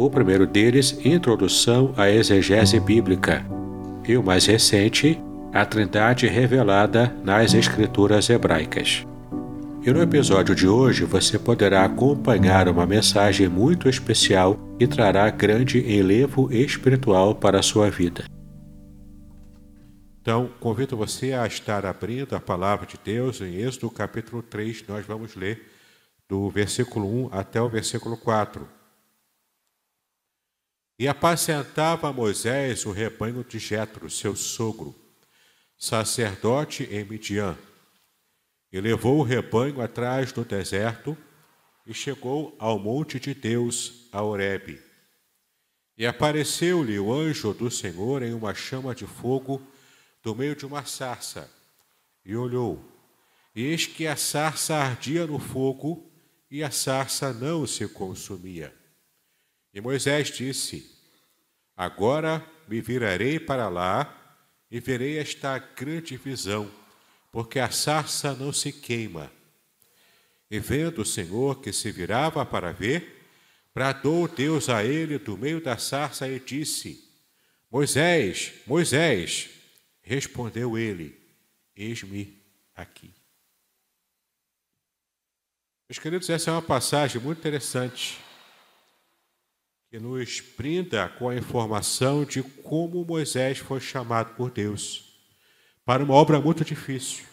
o primeiro deles, Introdução à Exegese Bíblica, e o mais recente, A Trindade Revelada nas Escrituras Hebraicas. E no episódio de hoje você poderá acompanhar uma mensagem muito especial e trará grande enlevo espiritual para a sua vida. Então, convido você a estar abrindo a palavra de Deus em Êxodo capítulo 3, nós vamos ler do versículo 1 até o versículo 4. E apacentava Moisés o rebanho de Jetro, seu sogro, sacerdote em Midian. E levou o rebanho atrás do deserto e chegou ao monte de Deus, a Horebe. E apareceu-lhe o anjo do Senhor em uma chama de fogo do meio de uma sarça. E olhou, e eis que a sarça ardia no fogo, e a sarça não se consumia. E Moisés disse: Agora me virarei para lá e verei esta grande visão, porque a sarça não se queima. E vendo o Senhor que se virava para ver, bradou Deus a ele do meio da sarça e disse: Moisés, Moisés. Respondeu ele: Eis-me aqui. Meus queridos, essa é uma passagem muito interessante que nos brinda com a informação de como Moisés foi chamado por Deus para uma obra muito difícil,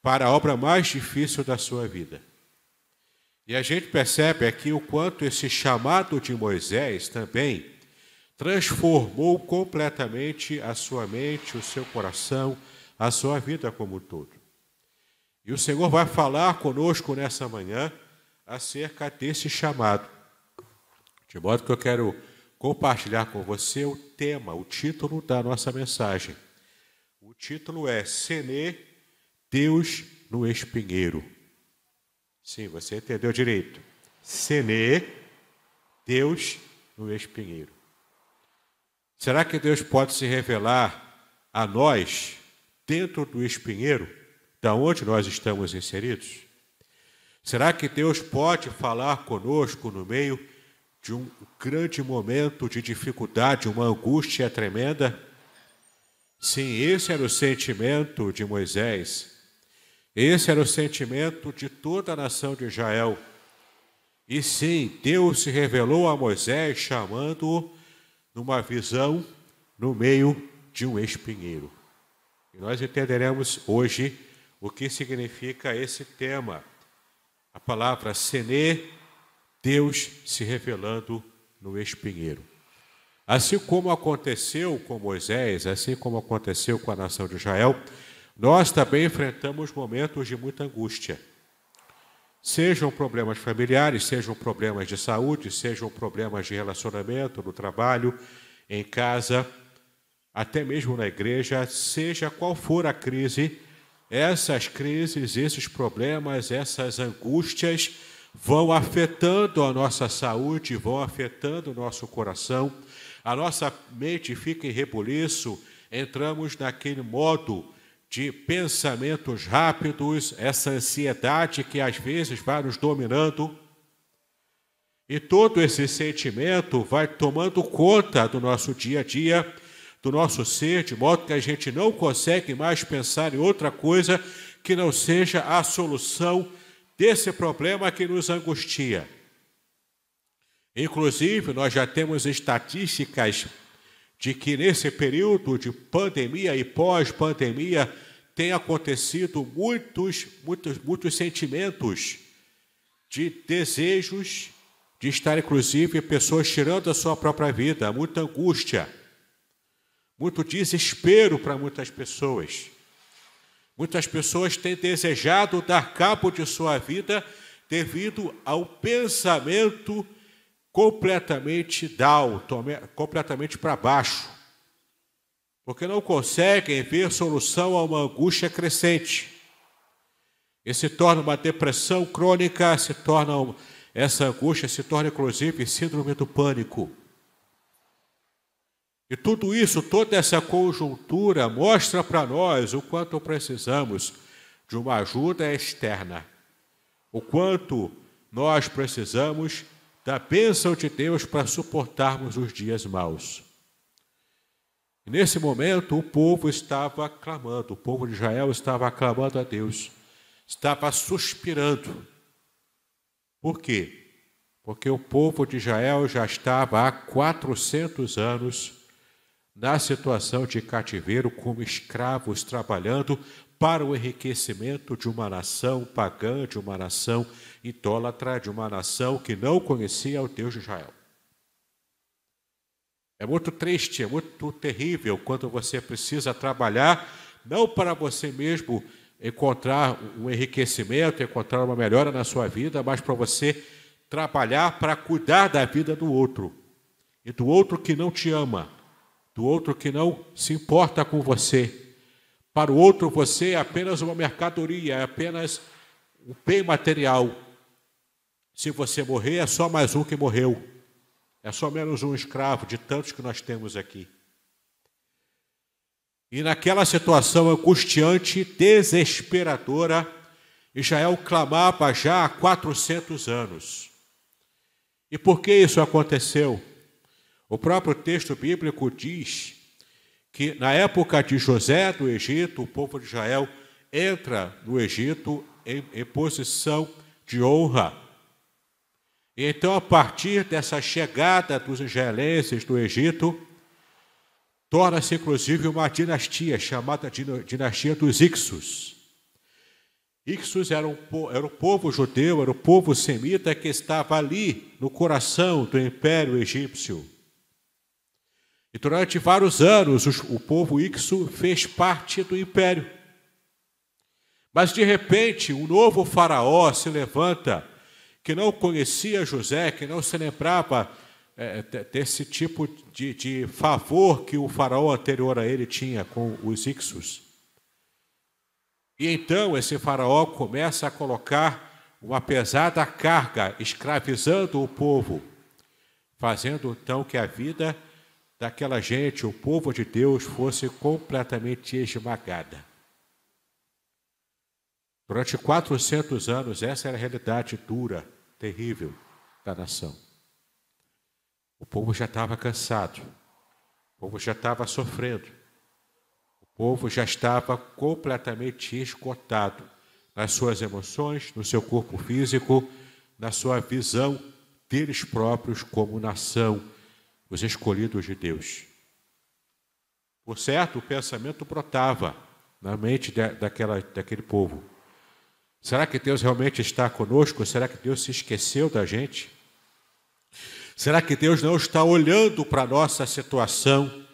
para a obra mais difícil da sua vida. E a gente percebe aqui o quanto esse chamado de Moisés também transformou completamente a sua mente, o seu coração, a sua vida como um todo. E o Senhor vai falar conosco nessa manhã acerca desse chamado. De modo que eu quero compartilhar com você o tema, o título da nossa mensagem. O título é Sene, Deus no Espinheiro. Sim, você entendeu direito. Sene, Deus no Espinheiro. Será que Deus pode se revelar a nós dentro do espinheiro, da onde nós estamos inseridos? Será que Deus pode falar conosco no meio de um grande momento de dificuldade, uma angústia tremenda? Sim, esse era o sentimento de Moisés. Esse era o sentimento de toda a nação de Israel. E sim, Deus se revelou a Moisés chamando-o numa visão no meio de um espinheiro. E nós entenderemos hoje o que significa esse tema. A palavra sene Deus se revelando no espinheiro. Assim como aconteceu com Moisés, assim como aconteceu com a nação de Israel, nós também enfrentamos momentos de muita angústia. Sejam problemas familiares, sejam problemas de saúde, sejam problemas de relacionamento, no trabalho, em casa, até mesmo na igreja, seja qual for a crise, essas crises, esses problemas, essas angústias, vão afetando a nossa saúde, vão afetando o nosso coração, a nossa mente fica em rebuliço, entramos naquele modo de pensamentos rápidos, essa ansiedade que às vezes vai nos dominando. E todo esse sentimento vai tomando conta do nosso dia a dia, do nosso ser, de modo que a gente não consegue mais pensar em outra coisa que não seja a solução desse problema que nos angustia. Inclusive, nós já temos estatísticas de que nesse período de pandemia e pós-pandemia tem acontecido muitos, muitos, muitos sentimentos de desejos de estar, inclusive, pessoas tirando a sua própria vida, muita angústia, muito desespero para muitas pessoas. Muitas pessoas têm desejado dar cabo de sua vida devido ao pensamento completamente down, completamente para baixo, porque não conseguem ver solução a uma angústia crescente. E se torna uma depressão crônica, se torna essa angústia se torna inclusive síndrome do pânico. E tudo isso, toda essa conjuntura mostra para nós o quanto precisamos de uma ajuda externa, o quanto nós precisamos da bênção de Deus para suportarmos os dias maus. Nesse momento, o povo estava clamando, o povo de Israel estava clamando a Deus, estava suspirando. Por quê? Porque o povo de Israel já estava há 400 anos na situação de cativeiro, como escravos trabalhando para o enriquecimento de uma nação pagã, de uma nação idólatra, de uma nação que não conhecia o Deus de Israel. É muito triste, é muito terrível quando você precisa trabalhar não para você mesmo encontrar um enriquecimento, encontrar uma melhora na sua vida, mas para você trabalhar para cuidar da vida do outro e do outro que não te ama do outro que não se importa com você. Para o outro, você é apenas uma mercadoria, é apenas um bem material. Se você morrer, é só mais um que morreu. É só menos um escravo de tantos que nós temos aqui. E naquela situação angustiante, desesperadora, Israel clamava já há 400 anos. E por que isso aconteceu? O próprio texto bíblico diz que na época de José do Egito, o povo de Israel entra no Egito em, em posição de honra. E então, a partir dessa chegada dos israelenses do Egito, torna-se inclusive uma dinastia chamada dinastia dos Ixos. Ixos era, um, era o povo judeu, era o povo semita que estava ali no coração do Império Egípcio. E durante vários anos o povo Ixo fez parte do império. Mas de repente um novo faraó se levanta, que não conhecia José, que não se lembrava é, desse tipo de, de, favor que o faraó anterior a ele tinha com os Ixos. E então esse faraó começa a colocar uma pesada carga, escravizando o povo, fazendo então que a vida daquela gente, o povo de Deus, fosse completamente esmagada. Durante 400 anos, essa era a realidade dura, terrível da nação. O povo já estava cansado, o povo já estava sofrendo, o povo já estava completamente esgotado nas suas emoções, no seu corpo físico, na sua visão deles próprios como nação os escolhidos de Deus. Por certo, o pensamento brotava na mente daquela, daquele povo. Será que Deus realmente está conosco? Será que Deus se esqueceu da gente? Será que Deus não está olhando para a nossa situação?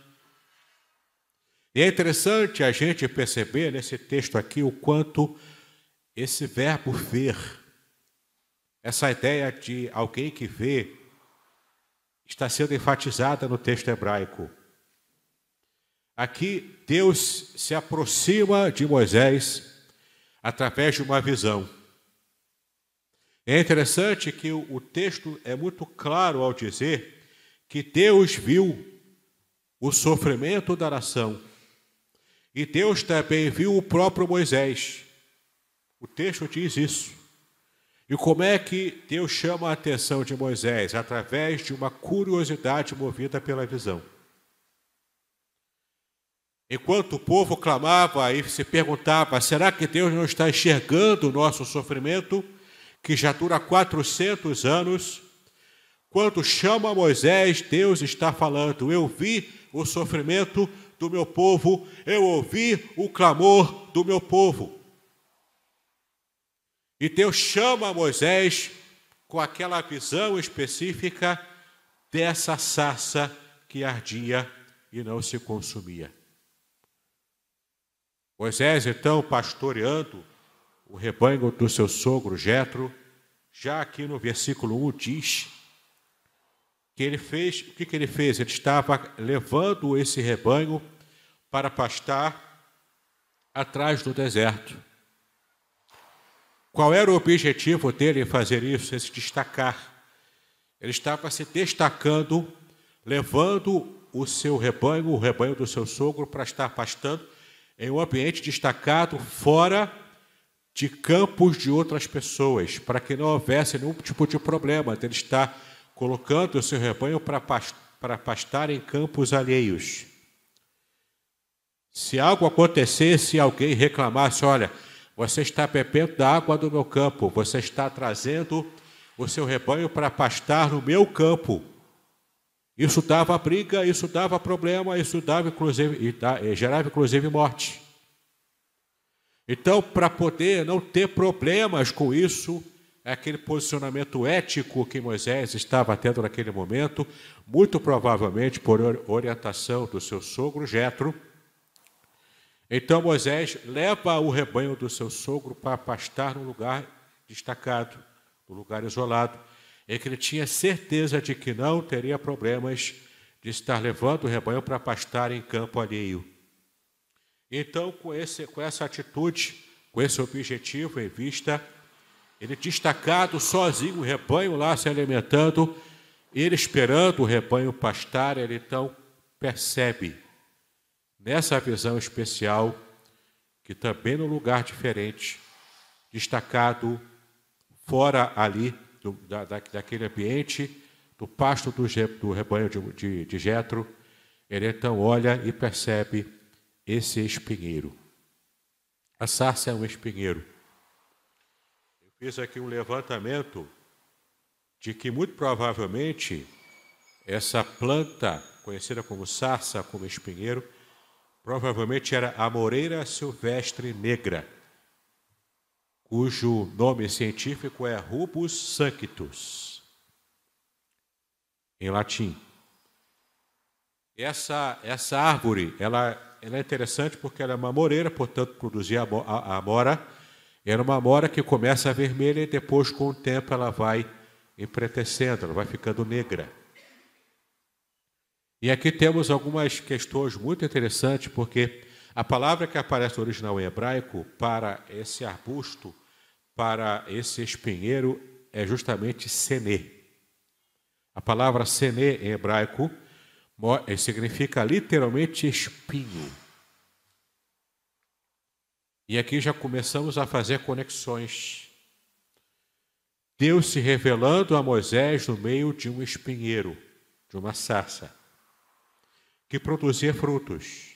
E é interessante a gente perceber nesse texto aqui o quanto esse verbo ver, essa ideia de alguém que vê, está sendo enfatizada no texto hebraico. Aqui, Deus se aproxima de Moisés através de uma visão. É interessante que o texto é muito claro ao dizer que Deus viu o sofrimento da nação e Deus também viu o próprio Moisés. O texto diz isso. E como é que Deus chama a atenção de Moisés? Através de uma curiosidade movida pela visão. Enquanto o povo clamava e se perguntava: será que Deus não está enxergando o nosso sofrimento, que já dura 400 anos? Quando chama Moisés, Deus está falando: eu vi o sofrimento do meu povo, eu ouvi o clamor do meu povo. E Deus chama Moisés com aquela visão específica dessa sarça que ardia e não se consumia. Moisés, então, pastoreando o rebanho do seu sogro Jetro, já aqui no versículo 1 diz que ele fez, o que, que ele fez? Ele estava levando esse rebanho para pastar atrás do deserto. Qual era o objetivo dele em fazer isso? Em se destacar. Ele estava se destacando, levando o seu rebanho, o rebanho do seu sogro, para estar pastando em um ambiente destacado, fora de campos de outras pessoas, para que não houvesse nenhum tipo de problema dele estar colocando o seu rebanho para pastar em campos alheios. Se algo acontecesse alguém reclamasse, olha, você está bebendo da água do meu campo, você está trazendo o seu rebanho para pastar no meu campo. Isso dava briga, isso dava problema, isso dava inclusive, gerava inclusive morte. Então, para poder não ter problemas com isso, é aquele posicionamento ético que Moisés estava tendo naquele momento, muito provavelmente por orientação do seu sogro Jetro, então Moisés leva o rebanho do seu sogro para pastar num lugar destacado, num lugar isolado, em que ele tinha certeza de que não teria problemas de estar levando o rebanho para pastar em campo alheio. Então, com, esse, com essa atitude, com esse objetivo em vista, ele destacado sozinho, o rebanho lá se alimentando, ele esperando o rebanho pastar, ele então percebe nessa visão especial, que também no lugar diferente, destacado fora ali do, da, daquele ambiente, do pasto do, do rebanho de, de, de Jetro, ele então olha e percebe esse espinheiro. A sarça é um espinheiro. Eu fiz aqui um levantamento de que muito provavelmente essa planta, conhecida como sarça, como espinheiro, Provavelmente era a moreira silvestre negra, cujo nome científico é Rubus sanctus, em latim. Essa, essa árvore, ela, ela é interessante porque ela é uma moreira, portanto produzia a, a, a mora. Era uma mora que começa vermelha e depois, com o tempo, ela vai empretecendo, ela vai ficando negra. E aqui temos algumas questões muito interessantes, porque a palavra que aparece no original em hebraico para esse arbusto, para esse espinheiro, é justamente senê. A palavra senê em hebraico eh, significa literalmente espinho. E aqui já começamos a fazer conexões. Deus se revelando a Moisés no meio de um espinheiro, de uma sarça que produzia frutos.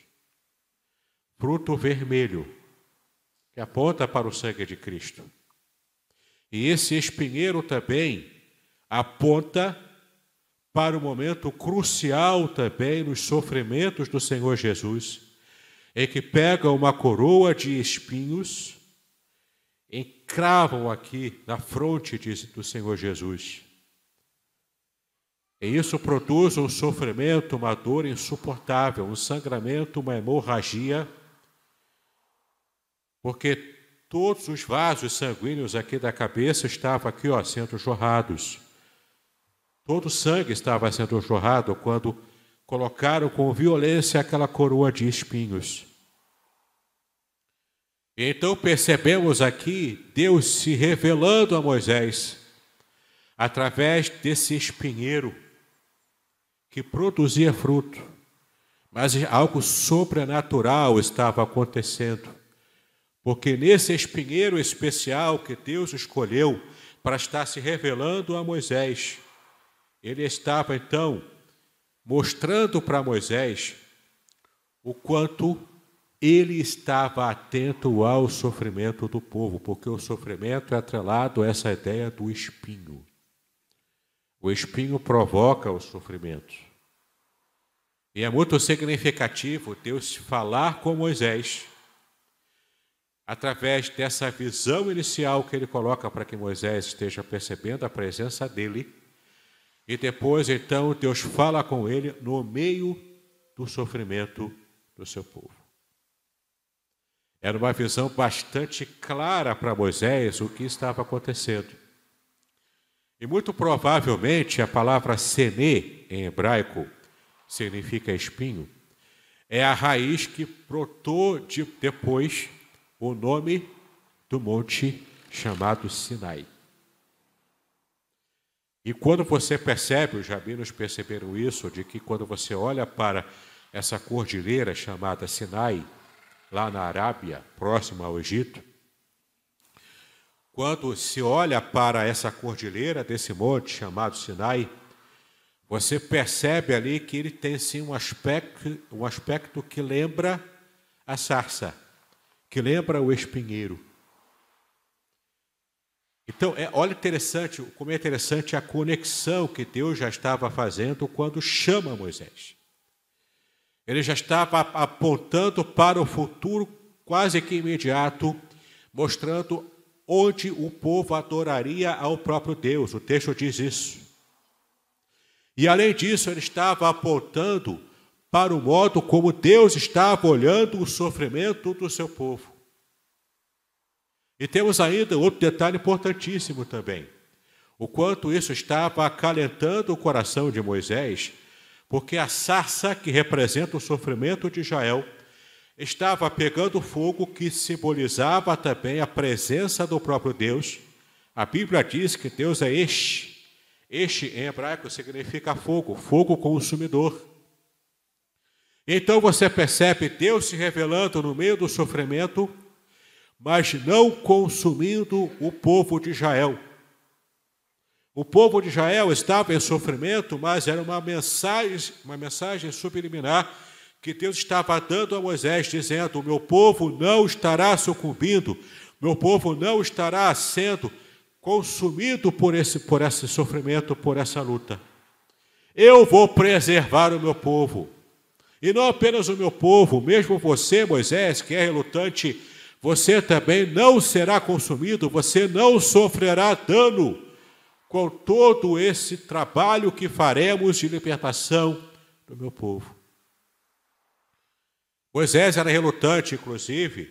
Fruto vermelho, que aponta para o sangue de Cristo. E esse espinheiro também aponta para o momento crucial também nos sofrimentos do Senhor Jesus, em que pega uma coroa de espinhos, encravam aqui na fronte do Senhor Jesus e isso produz um sofrimento, uma dor insuportável, um sangramento, uma hemorragia, porque todos os vasos sanguíneos aqui da cabeça estavam aqui, ó, sendo jorrados. Todo o sangue estava sendo jorrado quando colocaram com violência aquela coroa de espinhos. Então percebemos aqui Deus se revelando a Moisés através desse espinheiro que produzia fruto, mas algo sobrenatural estava acontecendo. Porque nesse espinheiro especial que Deus escolheu para estar se revelando a Moisés, ele estava então mostrando para Moisés o quanto ele estava atento ao sofrimento do povo, porque o sofrimento é atrelado a essa ideia do espinho. O espinho provoca o sofrimento. E é muito significativo Deus falar com Moisés através dessa visão inicial que ele coloca para que Moisés esteja percebendo a presença dele. E depois, então, Deus fala com ele no meio do sofrimento do seu povo. Era uma visão bastante clara para Moisés o que estava acontecendo. E muito provavelmente a palavra sene em hebraico significa espinho, é a raiz que brotou de, depois o nome do monte chamado Sinai. E quando você percebe, os rabinos perceberam isso, de que quando você olha para essa cordilheira chamada Sinai, lá na Arábia, próxima ao Egito, quando se olha para essa cordilheira desse monte chamado Sinai, você percebe ali que ele tem sim um aspecto, um aspecto que lembra a sarça, que lembra o espinheiro. Então, é, olha interessante, como é interessante a conexão que Deus já estava fazendo quando chama Moisés. Ele já estava apontando para o futuro quase que imediato, mostrando onde o povo adoraria ao próprio Deus. O texto diz isso. E além disso, ele estava apontando para o modo como Deus estava olhando o sofrimento do seu povo. E temos ainda outro detalhe importantíssimo também. O quanto isso estava acalentando o coração de Moisés, porque a sarça que representa o sofrimento de Israel estava pegando fogo que simbolizava também a presença do próprio Deus. A Bíblia diz que Deus é este este em hebraico significa fogo, fogo consumidor. Então você percebe Deus se revelando no meio do sofrimento, mas não consumindo o povo de Israel. O povo de Israel estava em sofrimento, mas era uma mensagem, uma mensagem subliminar que Deus estava dando a Moisés, dizendo: O meu povo não estará sucumbindo, meu povo não estará sendo consumido por esse, por esse sofrimento, por essa luta. Eu vou preservar o meu povo. E não apenas o meu povo, mesmo você, Moisés, que é relutante, você também não será consumido, você não sofrerá dano com todo esse trabalho que faremos de libertação do meu povo. Moisés era relutante, inclusive,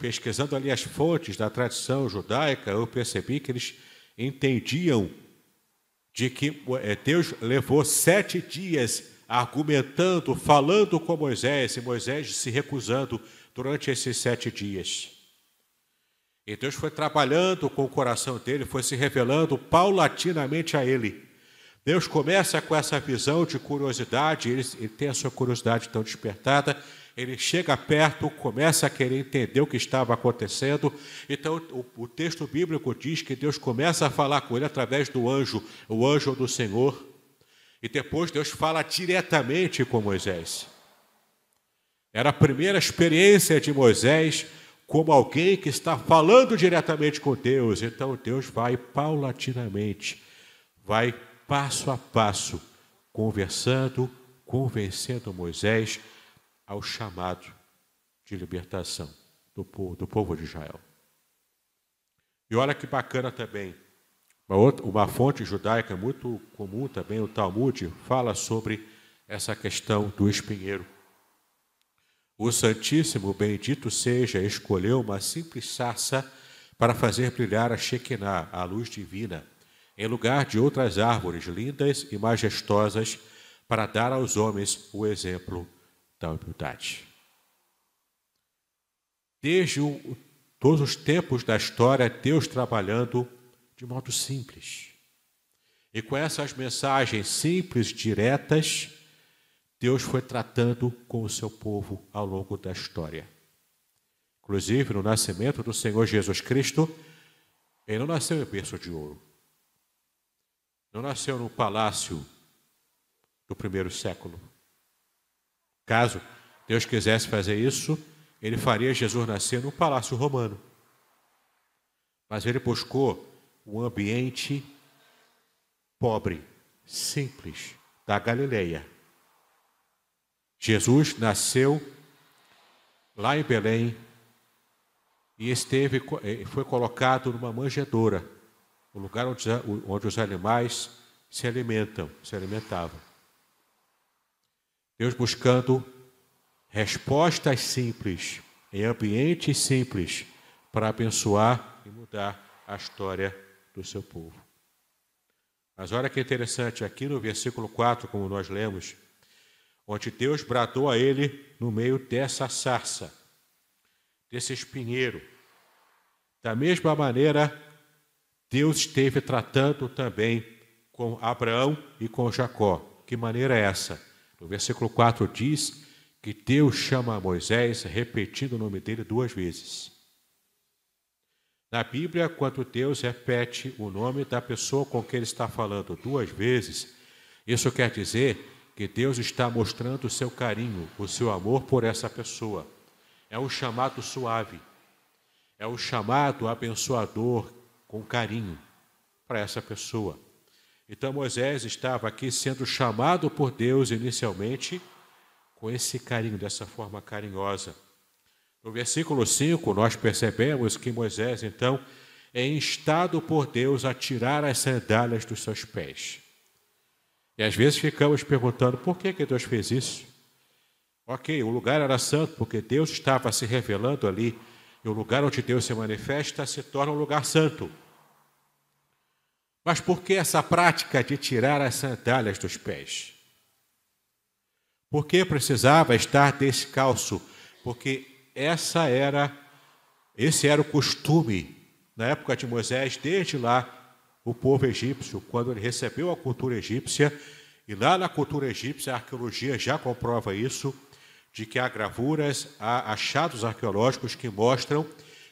pesquisando ali as fontes da tradição judaica, eu percebi que eles entendiam de que é, Deus levou sete dias argumentando, falando com Moisés, e Moisés se recusando durante esses sete dias. E Deus foi trabalhando com o coração dele, foi se revelando paulatinamente a ele. Deus começa com essa visão de curiosidade, ele, ele tem a sua curiosidade tão despertada, ele chega perto, começa a querer entender o que estava acontecendo. Então, o, o, texto bíblico diz que Deus começa a falar com ele através do anjo, o anjo do Senhor. E depois Deus fala diretamente com Moisés. Era a primeira experiência de Moisés como alguém que está falando diretamente com Deus. Então, Deus vai paulatinamente, vai passo a passo, conversando, convencendo Moisés ao chamado de libertação do povo, do povo de Israel. E olha que bacana também, uma, outra, uma fonte judaica muito comum também, o Talmud, fala sobre essa questão do espinheiro. O Santíssimo, bendito seja, escolheu uma simples sarça para fazer brilhar a Shekinah, a luz divina, em lugar de outras árvores lindas e majestosas, para dar aos homens o exemplo da humildade. Desde o, todos os tempos da história, Deus trabalhando de modo simples. E com essas mensagens simples, diretas, Deus foi tratando com o seu povo ao longo da história. Inclusive, no nascimento do Senhor Jesus Cristo, ele não nasceu em berço de ouro. Não nasceu no palácio do primeiro século. Caso Deus quisesse fazer isso, ele faria Jesus nascer no palácio romano. Mas ele buscou um ambiente pobre, simples, da Galileia. Jesus nasceu lá em Belém e esteve, foi colocado numa manjedoura, o lugar onde, onde os animais se alimentam, se alimentavam. Deus buscando respostas simples, em ambientes simples, para abençoar e mudar a história do seu povo. Mas olha que interessante, aqui no versículo 4, como nós lemos, onde Deus bradou a ele no meio dessa sarça, desse espinheiro. Da mesma maneira, Deus esteve tratando também com Abraão e com Jacó. Que maneira é essa? No versículo 4 diz que Deus chama Moisés, repetindo o nome dele duas vezes. Na Bíblia, quando Deus repete o nome da pessoa com quem ele está falando duas vezes, isso quer dizer que Deus está mostrando o seu carinho, o seu amor por essa pessoa. É um chamado suave, é um chamado abençoador com carinho para essa pessoa. Então Moisés estava aqui sendo chamado por Deus inicialmente com esse carinho, dessa forma carinhosa. No versículo 5, nós percebemos que Moisés, então, é instado por Deus a tirar as sandálias dos seus pés. E às vezes ficamos perguntando por que, que Deus fez isso. Ok, o lugar era santo porque Deus estava se revelando ali, e o lugar onde Deus se manifesta se torna um lugar santo. Mas por que essa prática de tirar as sandálias dos pés? Por que precisava estar descalço? Porque essa era esse era o costume na época de Moisés, desde lá o povo egípcio, quando ele recebeu a cultura egípcia, e lá na cultura egípcia, a arqueologia já comprova isso, de que há gravuras, há achados arqueológicos que mostram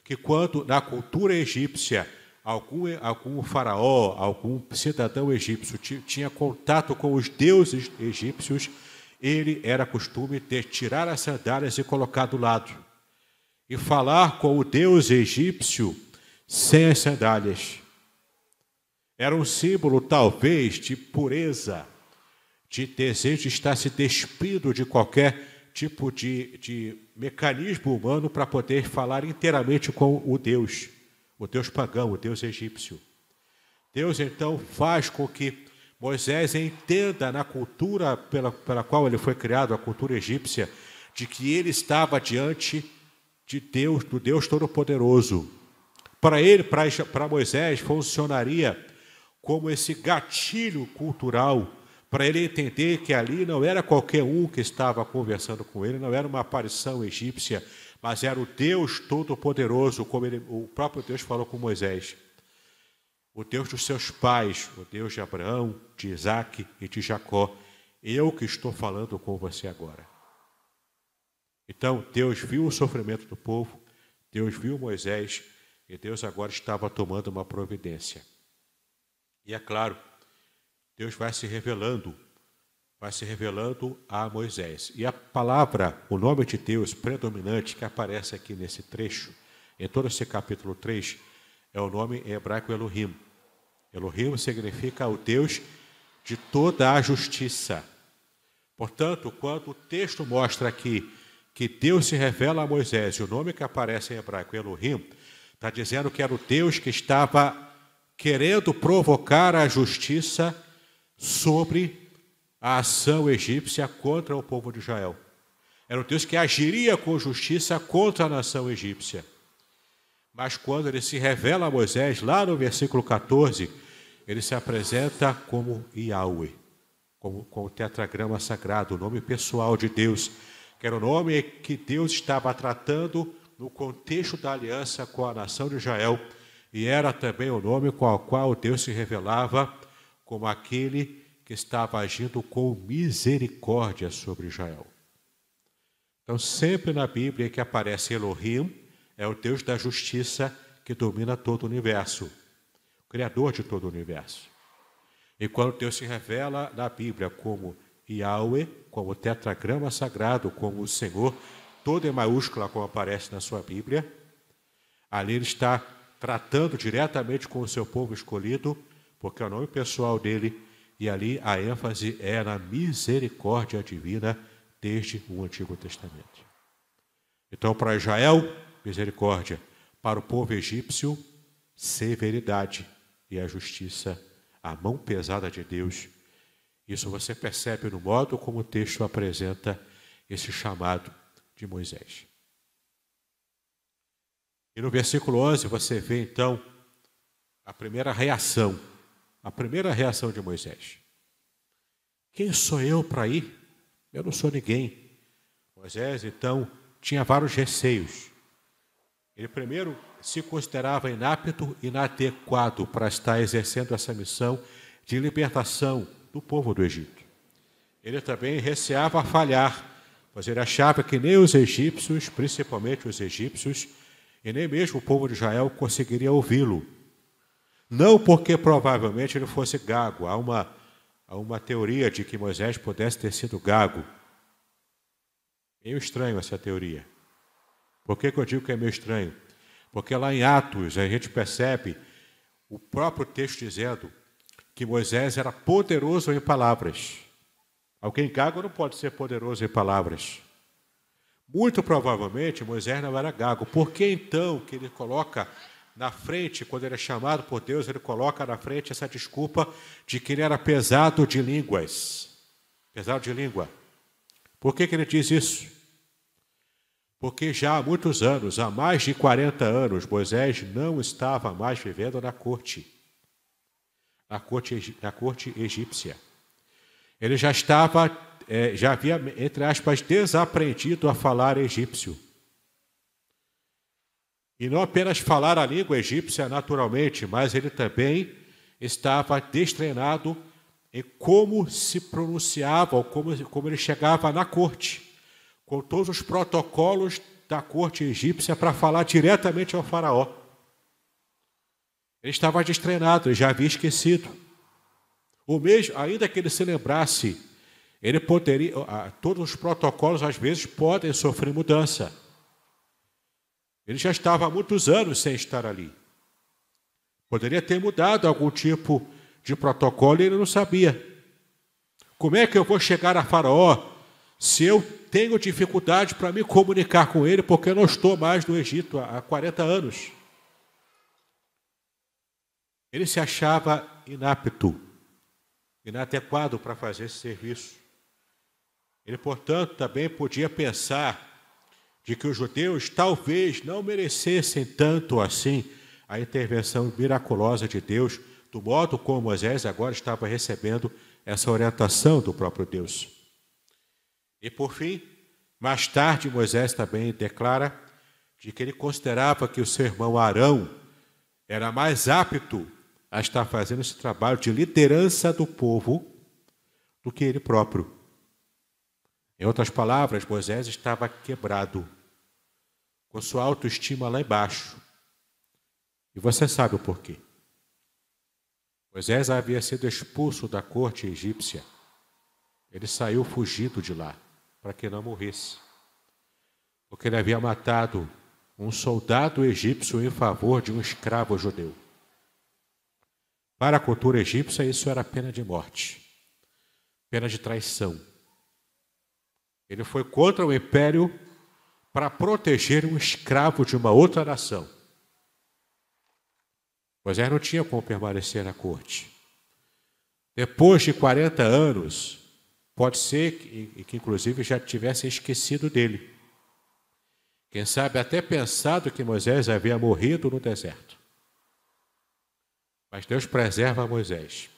que quando na cultura egípcia algum, algum faraó, algum cidadão egípcio tinha contato com os deuses egípcios, ele era costume de tirar as sandálias e colocar do lado. E falar com o deus egípcio sem as sandálias. Era um símbolo, talvez, de pureza, de desejo de estar se despido de qualquer tipo de, de mecanismo humano para poder falar inteiramente com o Deus, o Deus pagão, o Deus egípcio. Deus então faz com que Moisés entenda na cultura pela, pela qual ele foi criado, a cultura egípcia, de que ele estava diante de Deus, do Deus Todo-Poderoso. Para ele, para Moisés, funcionaria como esse gatilho cultural para ele entender que ali não era qualquer um que estava conversando com ele, não era uma aparição egípcia, mas era o Deus Todo-Poderoso, como ele, o próprio Deus falou com Moisés. O Deus dos seus pais, o Deus de Abraão, de Isaac e de Jacó. Eu que estou falando com você agora. Então, Deus viu o sofrimento do povo, Deus viu Moisés, e Deus agora estava tomando uma providência. E é claro, Deus vai se revelando, vai se revelando a Moisés. E a palavra, o nome de Deus predominante que aparece aqui nesse trecho, em todo esse capítulo 3, é o nome em hebraico Elohim. Elohim significa o Deus de toda a justiça. Portanto, quando o texto mostra aqui que Deus se revela a Moisés, e o nome que aparece em hebraico Elohim, está dizendo que era o Deus que estava querendo provocar a justiça sobre a ação egípcia contra o povo de Israel. Era um Deus que agiria com justiça contra a nação egípcia. Mas quando ele se revela a Moisés, lá no versículo 14, ele se apresenta como Yahweh, como, com o tetragrama sagrado, o nome pessoal de Deus, que era o nome que Deus estava tratando no contexto da aliança com a nação de Israel e era também o nome com o qual Deus se revelava como aquele que estava agindo com misericórdia sobre Israel. Então, sempre na Bíblia que aparece Elohim, é o Deus da justiça que domina todo o universo, o Criador de todo o universo. E quando Deus se revela na Bíblia como Yahweh, como tetragrama sagrado, como o Senhor, todo em maiúscula, como aparece na sua Bíblia, ali ele está tratando diretamente com o seu povo escolhido, porque é o nome pessoal dele, e ali a ênfase é na misericórdia divina desde o Antigo Testamento. Então, para Israel, misericórdia, para o povo egípcio, severidade e a justiça, a mão pesada de Deus. Isso você percebe no modo como o texto apresenta esse chamado de Moisés. E no versículo 11 você vê então a primeira reação, a primeira reação de Moisés. Quem sou eu para ir? Eu não sou ninguém. Moisés então tinha vários receios. Ele primeiro se considerava inapto, inadequado para estar exercendo essa missão de libertação do povo do Egito. Ele também receava falhar, pois ele achava que nem os egípcios, principalmente os egípcios, e nem mesmo o povo de Israel conseguiria ouvi-lo. Não porque provavelmente ele fosse gago. Há uma, há uma teoria de que Moisés pudesse ter sido gago. Meio estranho essa teoria. Por que, que eu digo que é meio estranho? Porque lá em Atos a gente percebe o próprio texto dizendo que Moisés era poderoso em palavras. Alguém gago não pode ser poderoso em palavras. Muito provavelmente Moisés não era gago. Por que então que ele coloca na frente, quando ele é chamado por Deus, ele coloca na frente essa desculpa de que ele era pesado de línguas? Pesado de língua. Por que, que ele diz isso? Porque já há muitos anos, há mais de 40 anos, Moisés não estava mais vivendo na corte, na corte, na corte egípcia. Ele já estava é, já havia, entre aspas, desaprendido a falar egípcio. E não apenas falar a língua egípcia naturalmente, mas ele também estava destreinado em como se pronunciava, ou como, como ele chegava na corte, com todos os protocolos da corte egípcia para falar diretamente ao faraó. Ele estava destreinado, ele já havia esquecido. O mesmo, ainda que ele se lembrasse ele poderia, todos os protocolos às vezes podem sofrer mudança. Ele já estava há muitos anos sem estar ali. Poderia ter mudado algum tipo de protocolo e ele não sabia. Como é que eu vou chegar a Faraó se eu tenho dificuldade para me comunicar com ele porque eu não estou mais no Egito há 40 anos? Ele se achava inapto, inadequado para fazer esse serviço. Ele, portanto, também podia pensar de que os judeus talvez não merecessem tanto assim a intervenção miraculosa de Deus, do modo como Moisés agora estava recebendo essa orientação do próprio Deus. E por fim, mais tarde Moisés também declara de que ele considerava que o seu irmão Arão era mais apto a estar fazendo esse trabalho de liderança do povo do que ele próprio. Em outras palavras, Moisés estava quebrado, com sua autoestima lá embaixo. E você sabe o porquê. Moisés havia sido expulso da corte egípcia. Ele saiu fugido de lá, para que não morresse. Porque ele havia matado um soldado egípcio em favor de um escravo judeu. Para a cultura egípcia, isso era pena de morte, pena de traição. Ele foi contra o império para proteger um escravo de uma outra nação. Moisés não tinha como permanecer na corte. Depois de 40 anos, pode ser que, que inclusive já tivessem esquecido dele. Quem sabe até pensado que Moisés havia morrido no deserto. Mas Deus preserva Moisés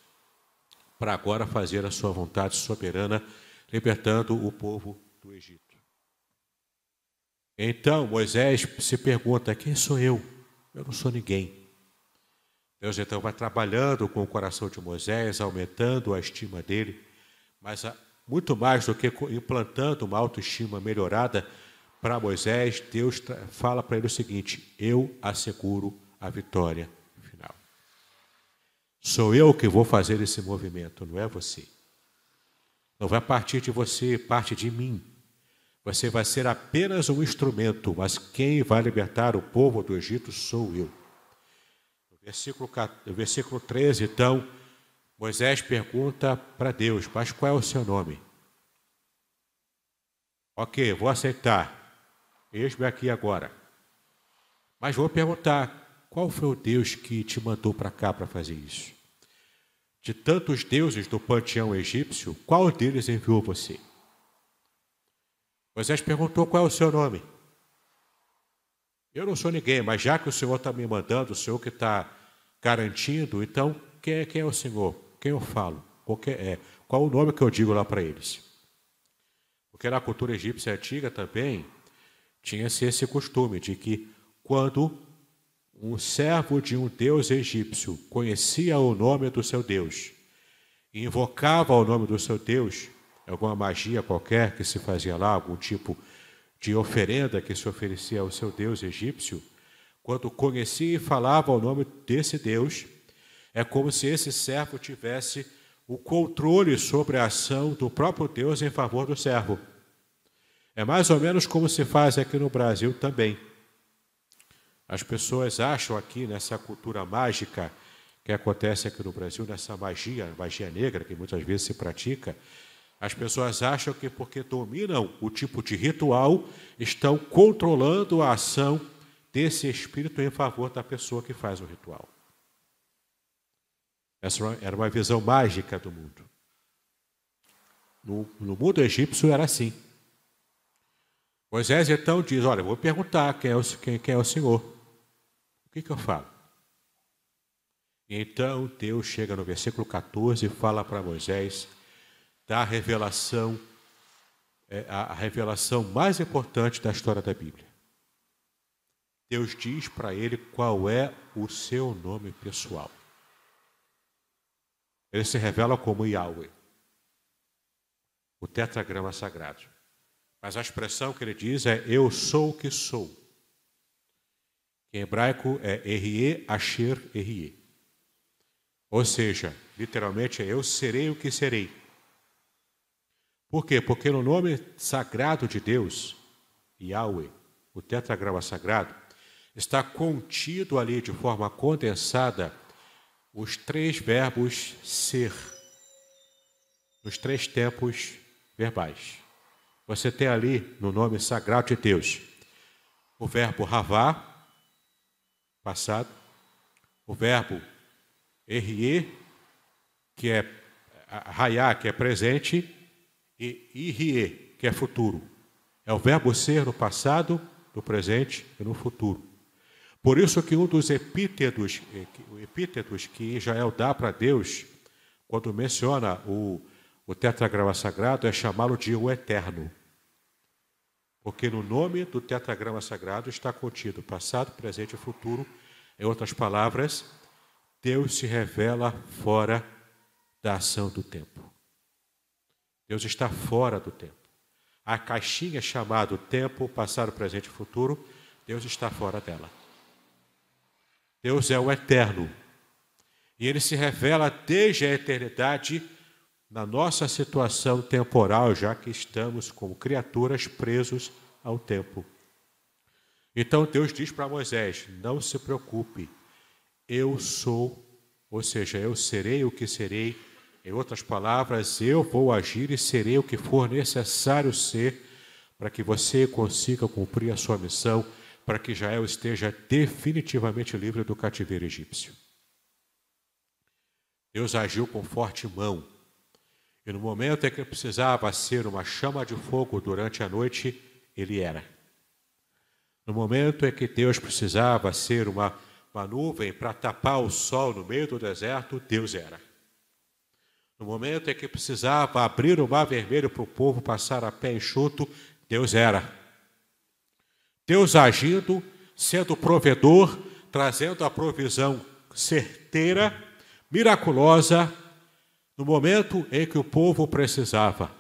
para agora fazer a sua vontade soberana, libertando o povo do Egito. Então Moisés se pergunta: quem sou eu? Eu não sou ninguém. Deus então vai trabalhando com o coração de Moisés, aumentando a estima dele, mas muito mais do que implantando uma autoestima melhorada para Moisés, Deus fala para ele o seguinte: Eu asseguro a vitória final. Sou eu que vou fazer esse movimento, não é você. Não vai partir de você, parte de mim. Você vai ser apenas um instrumento, mas quem vai libertar o povo do Egito sou eu. No versículo, no versículo 13, então, Moisés pergunta para Deus: Mas qual é o seu nome? Ok, vou aceitar. Eis-me aqui agora. Mas vou perguntar: qual foi o Deus que te mandou para cá para fazer isso? De tantos deuses do panteão egípcio, qual deles enviou você? Moisés perguntou: qual é o seu nome? Eu não sou ninguém, mas já que o Senhor está me mandando, o Senhor que está garantindo, então quem é, quem é o Senhor? Quem eu falo? Qual, é, qual o nome que eu digo lá para eles? Porque na cultura egípcia antiga também tinha-se esse costume de que quando um servo de um deus egípcio conhecia o nome do seu deus invocava o nome do seu deus, alguma magia qualquer que se fazia lá, algum tipo de oferenda que se oferecia ao seu deus egípcio, quando conhecia e falava o nome desse deus, é como se esse servo tivesse o controle sobre a ação do próprio Deus em favor do servo. É mais ou menos como se faz aqui no Brasil também. As pessoas acham aqui nessa cultura mágica que acontece aqui no Brasil, nessa magia, magia negra que muitas vezes se pratica, as pessoas acham que porque dominam o tipo de ritual, estão controlando a ação desse espírito em favor da pessoa que faz o ritual. Essa era uma visão mágica do mundo. No, no mundo egípcio era assim. Moisés então diz: Olha, vou perguntar quem é o, quem, quem é o Senhor. O que, que eu falo? Então Deus chega no versículo 14 e fala para Moisés da revelação, é, a revelação mais importante da história da Bíblia. Deus diz para ele qual é o seu nome pessoal. Ele se revela como Yahweh, o tetragrama sagrado. Mas a expressão que ele diz é eu sou o que sou. Em hebraico é Erie Asher Erie. Ou seja, literalmente é eu serei o que serei. Por quê? Porque no nome sagrado de Deus, Yahweh, o tetragrama sagrado, está contido ali de forma condensada os três verbos ser, nos três tempos verbais. Você tem ali no nome sagrado de Deus o verbo ravá, passado, o verbo errie, que é raiá, que é presente, e irie, que é futuro. É o verbo ser no passado, no presente e no futuro. Por isso que um dos epítetos, eh, epítetos que Israel dá para Deus, quando menciona o, o tetragrama sagrado, é chamá-lo de o Eterno. Porque no nome do tetragrama sagrado está contido passado, presente e futuro. Em outras palavras, Deus se revela fora da ação do tempo. Deus está fora do tempo. A caixinha chamada tempo, passado, presente e futuro, Deus está fora dela. Deus é o eterno. E ele se revela desde a eternidade na nossa situação temporal, já que estamos como criaturas presos ao tempo. Então Deus diz para Moisés: Não se preocupe, eu sou, ou seja, eu serei o que serei. Em outras palavras, eu vou agir e serei o que for necessário ser para que você consiga cumprir a sua missão para que Israel esteja definitivamente livre do cativeiro egípcio. Deus agiu com forte mão, e no momento em que precisava ser uma chama de fogo durante a noite, ele era. No momento em que Deus precisava ser uma, uma nuvem para tapar o sol no meio do deserto, Deus era. No momento em que precisava abrir o mar vermelho para o povo passar a pé enxuto, Deus era. Deus agindo, sendo provedor, trazendo a provisão certeira, miraculosa, no momento em que o povo precisava.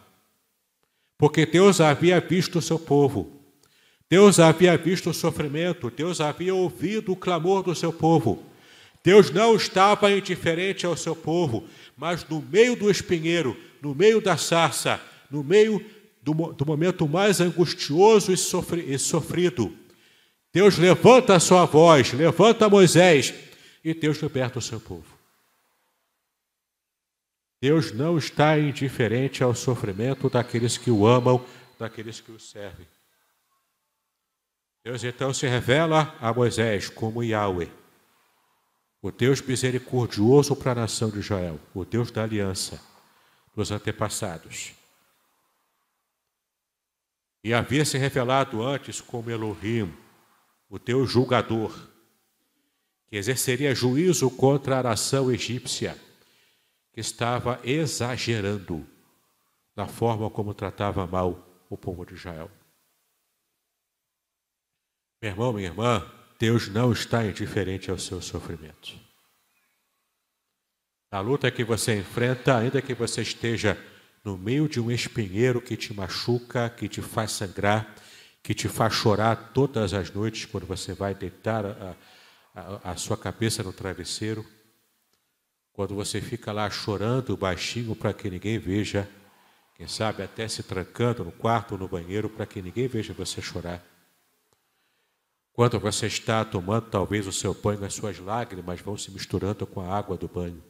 Porque Deus havia visto o seu povo, Deus havia visto o sofrimento, Deus havia ouvido o clamor do seu povo. Deus não estava indiferente ao seu povo, mas no meio do espinheiro, no meio da sarça, no meio do, do momento mais angustioso e, e sofrido. Deus levanta a sua voz, levanta Moisés e Deus liberta o seu povo. Deus não está indiferente ao sofrimento daqueles que o amam, daqueles que o servem. Deus então se revela a Moisés como Yahweh, o Deus misericordioso para a nação de Israel, o Deus da aliança dos antepassados. E havia se revelado antes como Elohim, o Deus julgador, que exerceria juízo contra a nação egípcia, que estava exagerando na forma como tratava mal o povo de Israel. Meu irmão, minha irmã, Deus não está indiferente ao seu sofrimento. A luta que você enfrenta, ainda que você esteja no meio de um espinheiro que te machuca, que te faz sangrar, que te faz chorar todas as noites quando você vai deitar a, a, a sua cabeça no travesseiro, quando você fica lá chorando baixinho para que ninguém veja, quem sabe até se trancando no quarto ou no banheiro para que ninguém veja você chorar. Quando você está tomando talvez o seu banho, as suas lágrimas vão se misturando com a água do banho.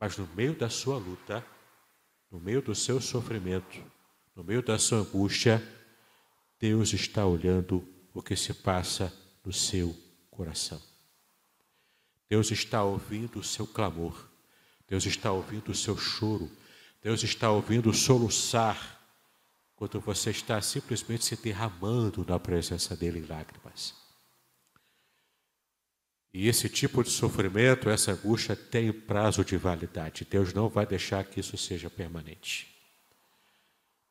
Mas no meio da sua luta, no meio do seu sofrimento, no meio da sua angústia, Deus está olhando o que se passa no seu coração. Deus está ouvindo o seu clamor. Deus está ouvindo o seu choro. Deus está ouvindo o soluçar quando você está simplesmente se derramando na presença dele em lágrimas. E esse tipo de sofrimento, essa angústia tem prazo de validade. Deus não vai deixar que isso seja permanente.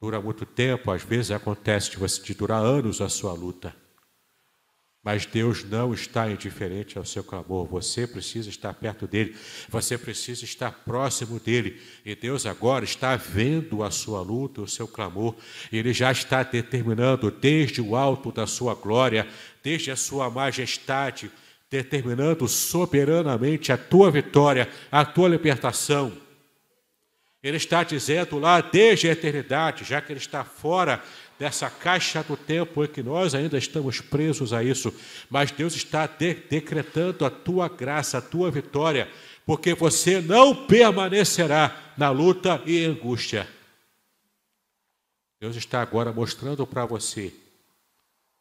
Dura muito tempo, às vezes acontece de, você, de durar anos a sua luta. Mas Deus não está indiferente ao seu clamor. Você precisa estar perto dele, você precisa estar próximo dele. E Deus agora está vendo a sua luta, o seu clamor. Ele já está determinando desde o alto da sua glória, desde a sua majestade, determinando soberanamente a tua vitória, a tua libertação. Ele está dizendo lá desde a eternidade, já que ele está fora dessa caixa do tempo em que nós ainda estamos presos a isso, mas Deus está de decretando a tua graça, a tua vitória, porque você não permanecerá na luta e angústia. Deus está agora mostrando para você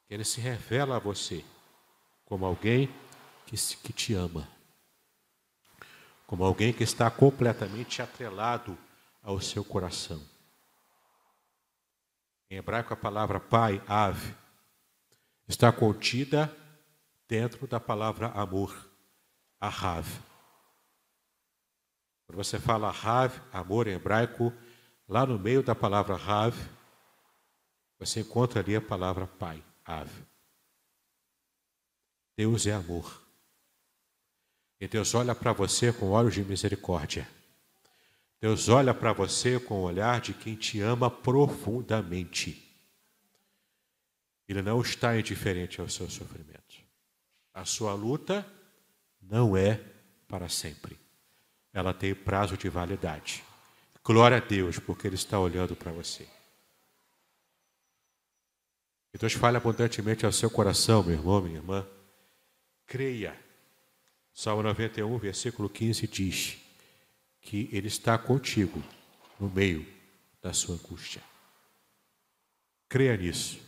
que Ele se revela a você como alguém que, que te ama, como alguém que está completamente atrelado ao seu coração. Em hebraico, a palavra pai, ave, está contida dentro da palavra amor, ahav. Quando você fala rav, amor em hebraico, lá no meio da palavra rav, você encontra ali a palavra pai, ave. Deus é amor. E Deus olha para você com olhos de misericórdia. Deus olha para você com o olhar de quem te ama profundamente. Ele não está indiferente ao seu sofrimento. A sua luta não é para sempre. Ela tem prazo de validade. Glória a Deus, porque Ele está olhando para você. E Deus fala abundantemente ao seu coração, meu irmão, minha irmã. Creia. Salmo 91, versículo 15 diz: que Ele está contigo no meio da sua angústia. Creia nisso.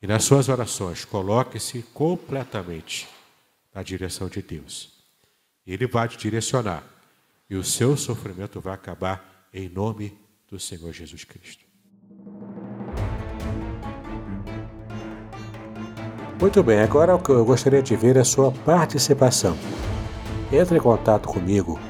E nas suas orações, coloque-se completamente na direção de Deus. Ele vai te direcionar e o seu sofrimento vai acabar em nome do Senhor Jesus Cristo. Muito bem, agora eu gostaria de ver a sua participação. Entre em contato comigo